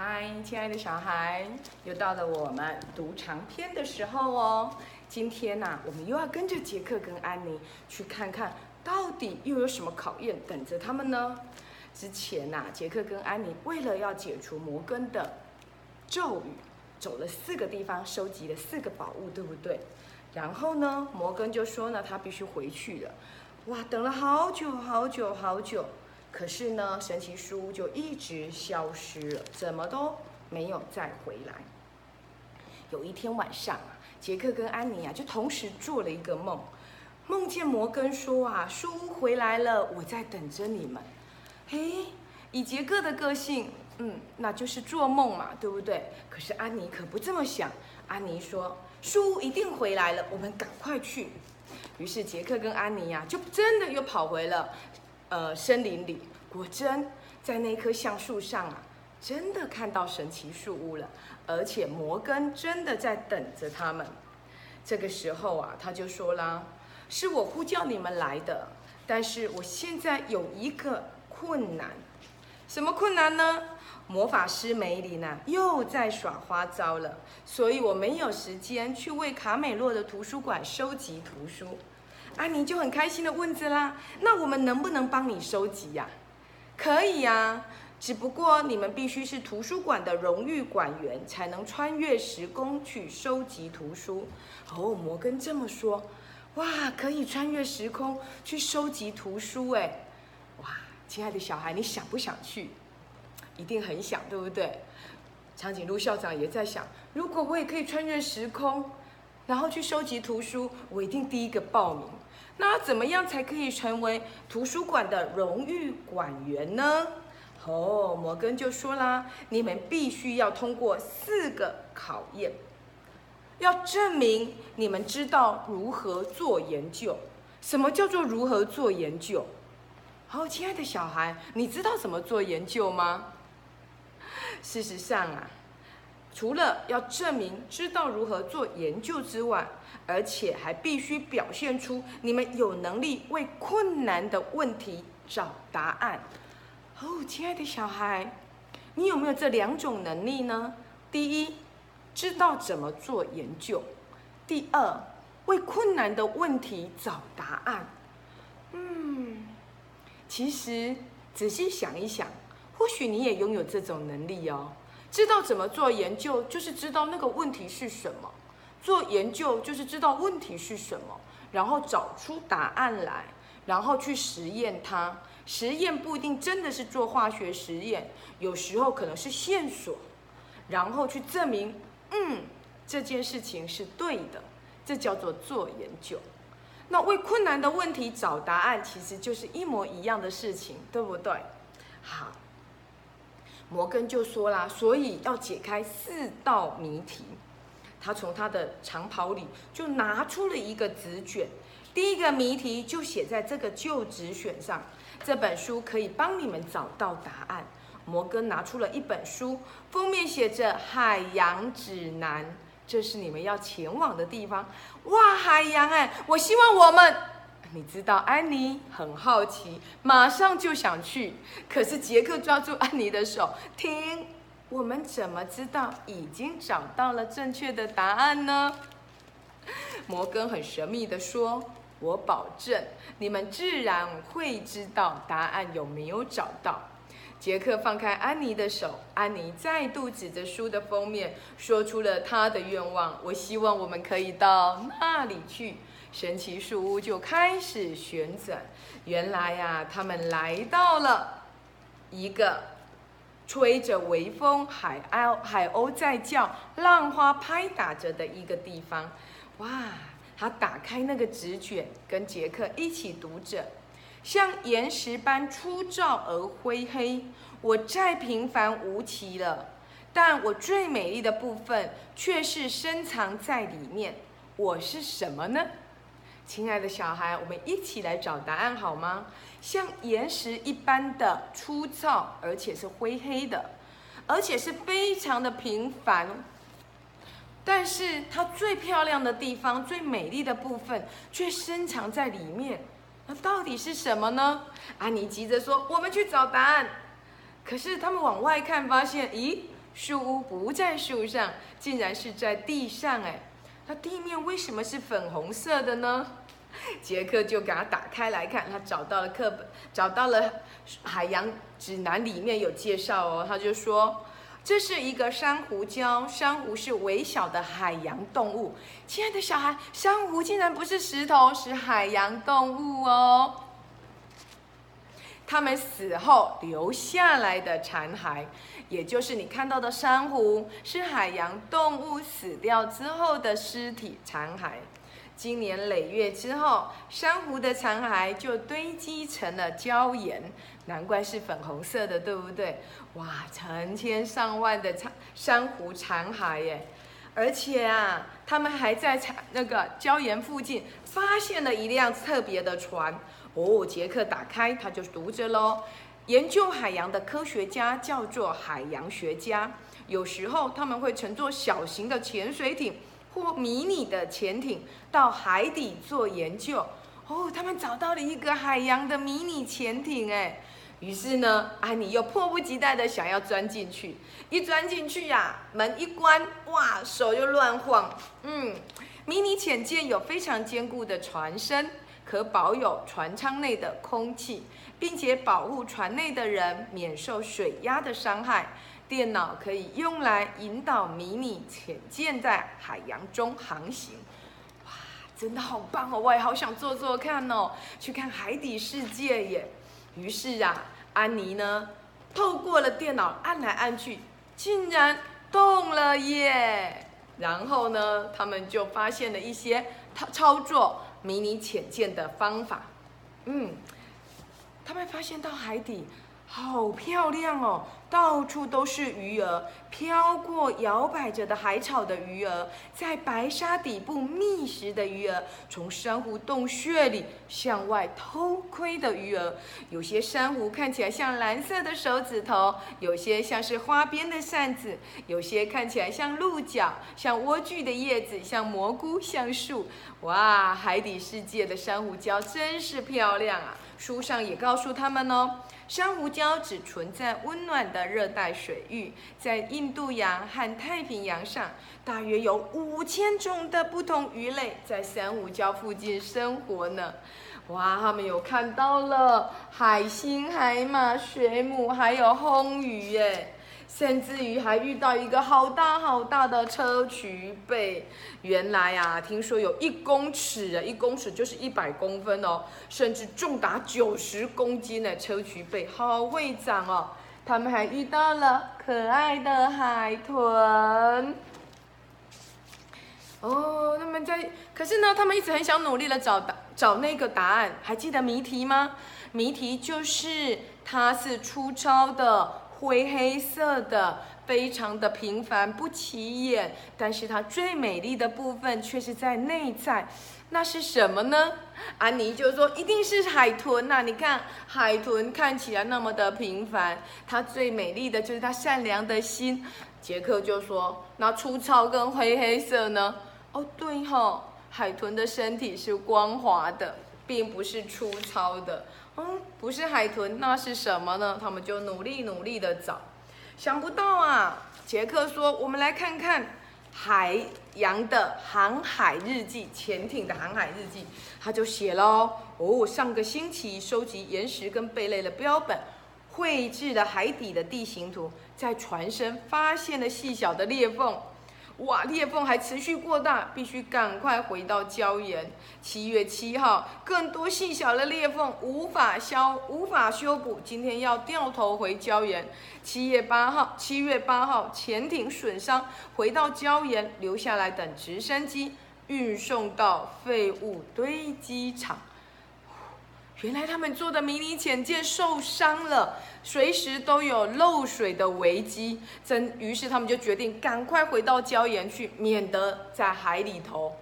嗨，亲爱的小孩，又到了我们读长篇的时候哦。今天呐、我们又要跟着杰克跟安妮去看看，到底又有什么考验等着他们呢？之前呐、杰克跟安妮为了要解除摩根的咒语，走了四个地方，收集了四个宝物，对不对？然后呢，摩根就说呢，他必须回去了。哇，等了好久好久好久，可是呢，神奇书就一直消失了，怎么都没有再回来。有一天晚上啊，杰克跟安妮啊就同时做了一个梦，梦见摩根说啊，书屋回来了，我在等着你们。嘿，以杰克的个性，嗯，那就是做梦嘛，对不对？可是安妮可不这么想，安妮说，书屋一定回来了，我们赶快去。于是杰克跟安妮呀、就真的又跑回了呃森林里。果真在那棵橡树上啊，真的看到神奇树屋了，而且摩根真的在等着他们。这个时候啊，他就说啦：“是我呼叫你们来的，但是我现在有一个困难。什么困难呢？魔法师梅林呐又在耍花招了，所以我没有时间去为卡美洛的图书馆收集图书。”安妮就很开心的问着啦：“那我们能不能帮你收集呀、可以呀、只不过你们必须是图书馆的荣誉馆员，才能穿越时空去收集图书。哦，摩根这么说，哇，可以穿越时空去收集图书哎，哇，亲爱的小孩，你想不想去？一定很想，对不对？长颈鹿校长也在想，如果我也可以穿越时空，然后去收集图书，我一定第一个报名。那怎么样才可以成为图书馆的荣誉馆员呢？哦，摩根就说啦，你们必须要通过四个考验，要证明你们知道如何做研究。什么叫做如何做研究？好、亲爱的小孩，你知道怎么做研究吗？事实上啊，除了要证明知道如何做研究之外，而且还必须表现出你们有能力为困难的问题找答案。哦，亲爱的小孩，你有没有这两种能力呢？第一，知道怎么做研究；第二，为困难的问题找答案。嗯，其实仔细想一想，或许你也拥有这种能力哦。知道怎么做研究，就是知道那个问题是什么；做研究就是知道问题是什么，然后找出答案来，然后去实验它。实验不一定真的是做化学实验，有时候可能是线索，然后去证明，嗯，这件事情是对的，这叫做做研究。那为困难的问题找答案，其实就是一模一样的事情，对不对？好，摩根就说啦，所以要解开四道谜题。他从他的长袍里就拿出了一个纸卷，第一个谜题就写在这个旧纸卷上。这本书可以帮你们找到答案。摩根拿出了一本书，封面写着《海洋指南》，这是你们要前往的地方。哇，海洋哎！我希望我们，你知道，安妮很好奇，马上就想去。可是杰克抓住安妮的手，停，我们怎么知道已经找到了正确的答案呢？摩根很神秘的说。我保证，你们自然会知道答案有没有找到。杰克放开安妮的手，安妮再度指着书的封面，说出了她的愿望：“我希望我们可以到那里去。”神奇树屋就开始旋转。原来呀、他们来到了一个吹着微风、海鸥海鸥在叫、浪花拍打着的一个地方。哇！他打开那个纸卷，跟杰克一起读着：“像岩石般粗糙而灰黑，我再平凡无奇了，但我最美丽的部分却是深藏在里面。我是什么呢？”亲爱的小孩，我们一起来找答案好吗？像岩石一般的粗糙，而且是灰黑的，而且是非常的平凡。但是它最漂亮的地方、最美丽的部分却深藏在里面。那到底是什么呢？安妮急着说：“我们去找答案。”可是他们往外看，发现，咦，树屋不在树上，竟然是在地上哎。那地面为什么是粉红色的呢？杰克就给他打开来看，他找到了课本，找到了海洋指南里面有介绍哦。他就说，这是一个珊瑚礁，珊瑚是微小的海洋动物。亲爱的小孩，珊瑚竟然不是石头，是海洋动物哦。它们死后留下来的残骸，也就是你看到的珊瑚，是海洋动物死掉之后的尸体残骸。经年累月之后，珊瑚的残骸就堆积成了礁岩，难怪是粉红色的，对不对？哇，成千上万的残珊瑚残骸耶！而且啊，他们还在那个礁岩附近发现了一辆特别的船。哦，杰克打开，他就读着喽。研究海洋的科学家叫做海洋学家，有时候他们会乘坐小型的潜水艇过迷你的潜艇到海底做研究。哦，他们找到了一个海洋的迷你潜艇，哎，于是呢，安妮又迫不及待的想要钻进去。一钻进去呀，门一关，哇，手就乱晃。嗯，迷你潜舰有非常坚固的船身。可保有船舱内的空气，并且保护船内的人免受水压的伤害。电脑可以用来引导迷你潜舰在海洋中航行。哇，真的好棒哦！我也好想做做看哦，去看海底世界耶。于是啊，安妮呢，透过了电脑按来按去，竟然动了耶。然后呢，他们就发现了一些操操作。迷你潜舰的方法，嗯，他们发现到海底好漂亮哦。到处都是鱼儿，飘过摇摆着的海草的鱼儿，在白沙底部觅食的鱼儿，从珊瑚洞穴里向外偷窥的鱼儿。有些珊瑚看起来像蓝色的手指头，有些像是花边的扇子，有些看起来像鹿角，像莴苣的叶子，像蘑菇，像树。哇，海底世界的珊瑚礁真是漂亮啊！书上也告诉他们哦。珊瑚礁只存在温暖的热带水域，在印度洋和太平洋上，大约有五千种的不同鱼类在珊瑚礁附近生活呢。哇，他们有看到了海星、海马、水母，还有红鱼耶。甚至于还遇到一个好大好大的砗磲贝，原来啊，听说有一公尺啊，一公尺就是一百公分哦，甚至重达九十公斤的砗磲贝，好会长哦。他们还遇到了可爱的海豚。哦，他们在，可是呢，他们一直很想努力的找答找那个答案，还记得谜题吗？谜题就是它是粗糙的。灰黑色的，非常的平凡不起眼，但是它最美丽的部分却是在内在，那是什么呢？安妮就说一定是海豚呐！你看海豚看起来那么的平凡，它最美丽的就是它善良的心。杰克就说那粗糙跟灰黑色呢？哦对吼，海豚的身体是光滑的，并不是粗糙的。嗯，不是海豚，那是什么呢？他们就努力努力的找，想不到啊！杰克说：“我们来看看海洋的航海日记，潜艇的航海日记。”他就写喽：“哦，上个星期收集岩石跟贝类的标本，绘制了海底的地形图，在船身发现了细小的裂缝。”哇，裂缝还持续过大，必须赶快回到礁岩。七月七号，更多细小的裂缝无法消无法修补，今天要掉头回礁岩。七月八号，七月八号，潜艇损伤，回到礁岩，留下来等直升机运送到废物堆积场。原来他们做的迷你潜舰受伤了，随时都有漏水的危机。真，于是他们就决定赶快回到礁岩去，免得在海里头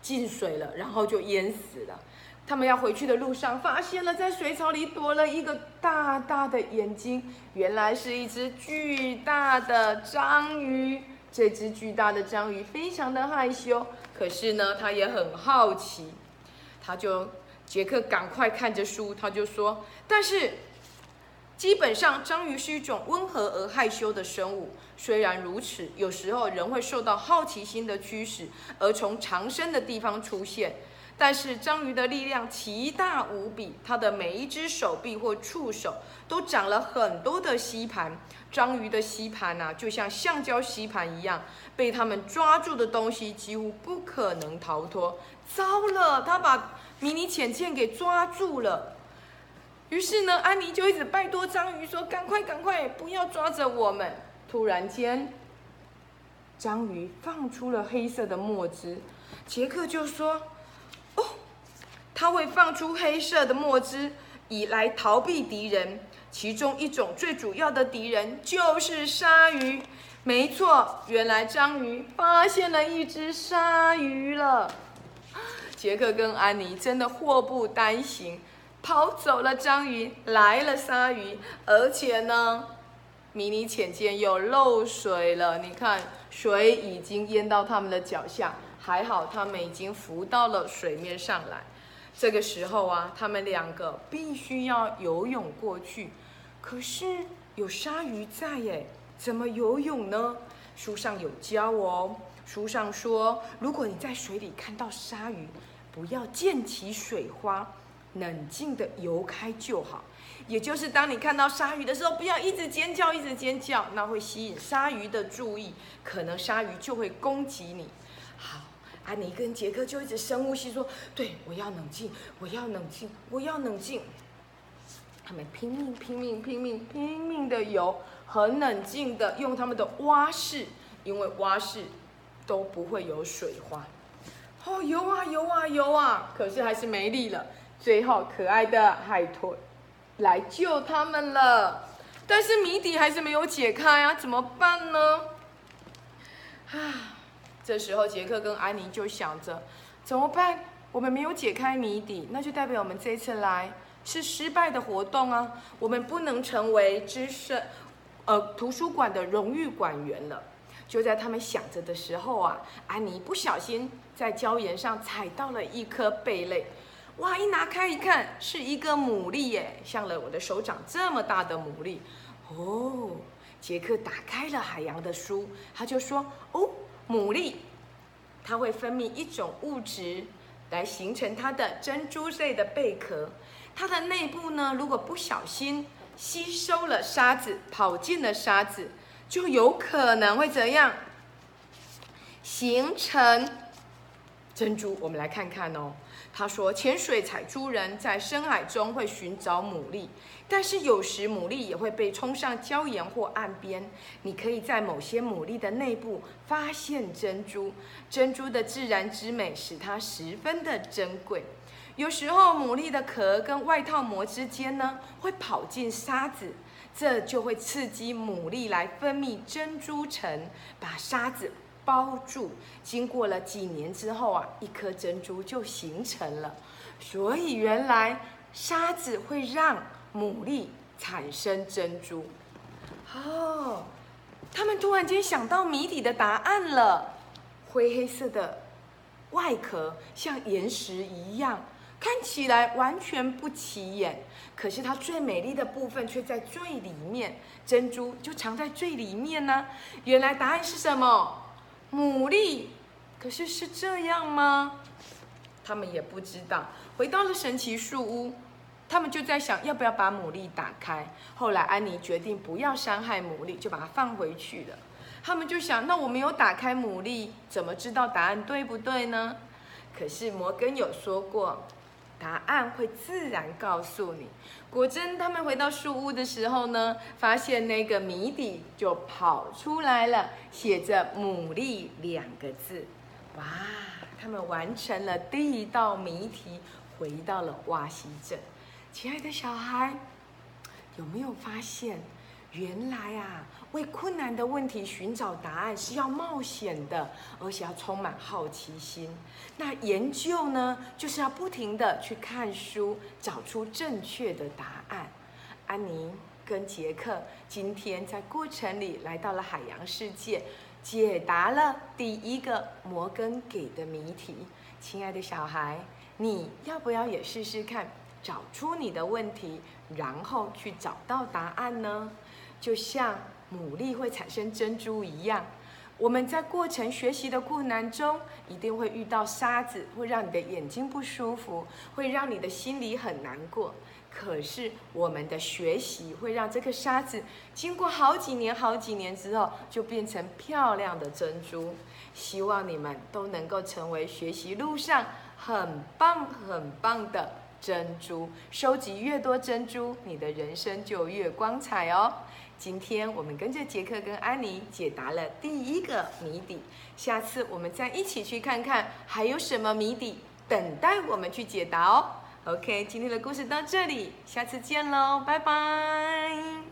进水了，然后就淹死了。他们要回去的路上，发现了在水草里躲了一个大大的眼睛，原来是一只巨大的章鱼。这只巨大的章鱼非常的害羞，可是呢，它也很好奇，它就。杰克赶快看着书，他就说：“但是基本上，章鱼是一种温和而害羞的生物。虽然如此，有时候人会受到好奇心的驱使，而从藏身的地方出现。但是，章鱼的力量奇大无比，它的每一只手臂或触手都长了很多的吸盘。章鱼的吸盘呐，就像橡胶吸盘一样，被它们抓住的东西几乎不可能逃脱。糟了，它把迷你浅见给抓住了。于是呢，安妮就一直拜托章鱼说：“赶快，赶快，不要抓着我们！”突然间，章鱼放出了黑色的墨汁。杰克就说：“，他会放出黑色的墨汁，以来逃避敌人。其中一种最主要的敌人就是鲨鱼。没错，原来章鱼发现了一只鲨鱼了。杰克跟安妮真的祸不单行。”跑走了章鱼，来了鲨鱼，而且呢，迷你浅见又漏水了。你看，水已经淹到他们的脚下，还好他们已经浮到了水面上来。这个时候啊，他们两个必须要游泳过去，可是有鲨鱼在耶，怎么游泳呢？书上有教哦，书上说，如果你在水里看到鲨鱼，不要溅起水花。冷静的游开就好，也就是当你看到鲨鱼的时候，不要一直尖叫，一直尖叫，那会吸引鲨鱼的注意，可能鲨鱼就会攻击你。好，安妮跟杰克就一直深呼吸，说：“对，我要冷静，我要冷静，我要冷静。”他们拼命、拼命、拼命、拼命的游，很冷静的用他们的蛙式，因为蛙式都不会有水花。哦，游啊游啊游啊，可是还是没力了。最后，可爱的海豚来救他们了，但是谜底还是没有解开啊，怎么办呢？啊，这时候杰克跟安妮就想着，怎么办？我们没有解开谜底，那就代表我们这次来是失败的活动啊，我们不能成为知识呃图书馆的荣誉馆员了。就在他们想着的时候啊，安妮不小心在礁岩上踩到了一颗贝类。哇！一拿开一看，是一个牡蛎耶，像了我的手掌这么大的牡蛎。哦，杰克打开了海洋的书，他就说：“哦，牡蛎，它会分泌一种物质来形成它的珍珠类的贝壳。它的内部呢，如果不小心吸收了沙子，跑进了沙子，就有可能会怎样？形成珍珠。我们来看看哦。”他说：“潜水采珠人在深海中会寻找牡蛎，但是有时牡蛎也会被冲上礁岩或岸边。你可以在某些牡蛎的内部发现珍珠，珍珠的自然之美使它十分的珍贵。有时候牡蛎的壳跟外套膜之间呢会跑进沙子，这就会刺激牡蛎来分泌珍珠层，把沙子。”包住，经过了几年之后啊，一颗珍珠就形成了。所以原来沙子会让牡蛎产生珍珠。哦，他们突然间想到谜底的答案了。灰黑色的外壳像岩石一样，看起来完全不起眼。可是它最美丽的部分却在最里面，珍珠就藏在最里面呢。原来答案是什么？牡蛎，可是是这样吗？他们也不知道。回到了神奇树屋，他们就在想要不要把牡蛎打开。后来安妮决定不要伤害牡蛎，就把它放回去了。他们就想，那我没有打开牡蛎，怎么知道答案对不对呢？可是摩根有说过。答案会自然告诉你。果真，他们回到树屋的时候呢，发现那个谜底就跑出来了，写着“牡蛎”两个字。哇！他们完成了第一道谜题，回到了瓦西镇。亲爱的小孩，有没有发现？原来啊，为困难的问题寻找答案是要冒险的，而且要充满好奇心。那研究呢，就是要不停的去看书，找出正确的答案。安妮跟杰克今天在过程里来到了海洋世界，解答了第一个摩根给的谜题。亲爱的小孩，你要不要也试试看？找出你的问题，然后去找到答案呢？就像牡蛎会产生珍珠一样，我们在过程学习的困难中，一定会遇到沙子，会让你的眼睛不舒服，会让你的心里很难过。可是我们的学习会让这颗沙子经过好几年、好几年之后，就变成漂亮的珍珠。希望你们都能够成为学习路上很棒、很棒的珍珠。收集越多珍珠，你的人生就越光彩哦。今天我们跟着杰克跟安妮解答了第一个谜底，下次我们再一起去看看还有什么谜底等待我们去解答哦。OK，今天的故事到这里，下次见喽，拜拜。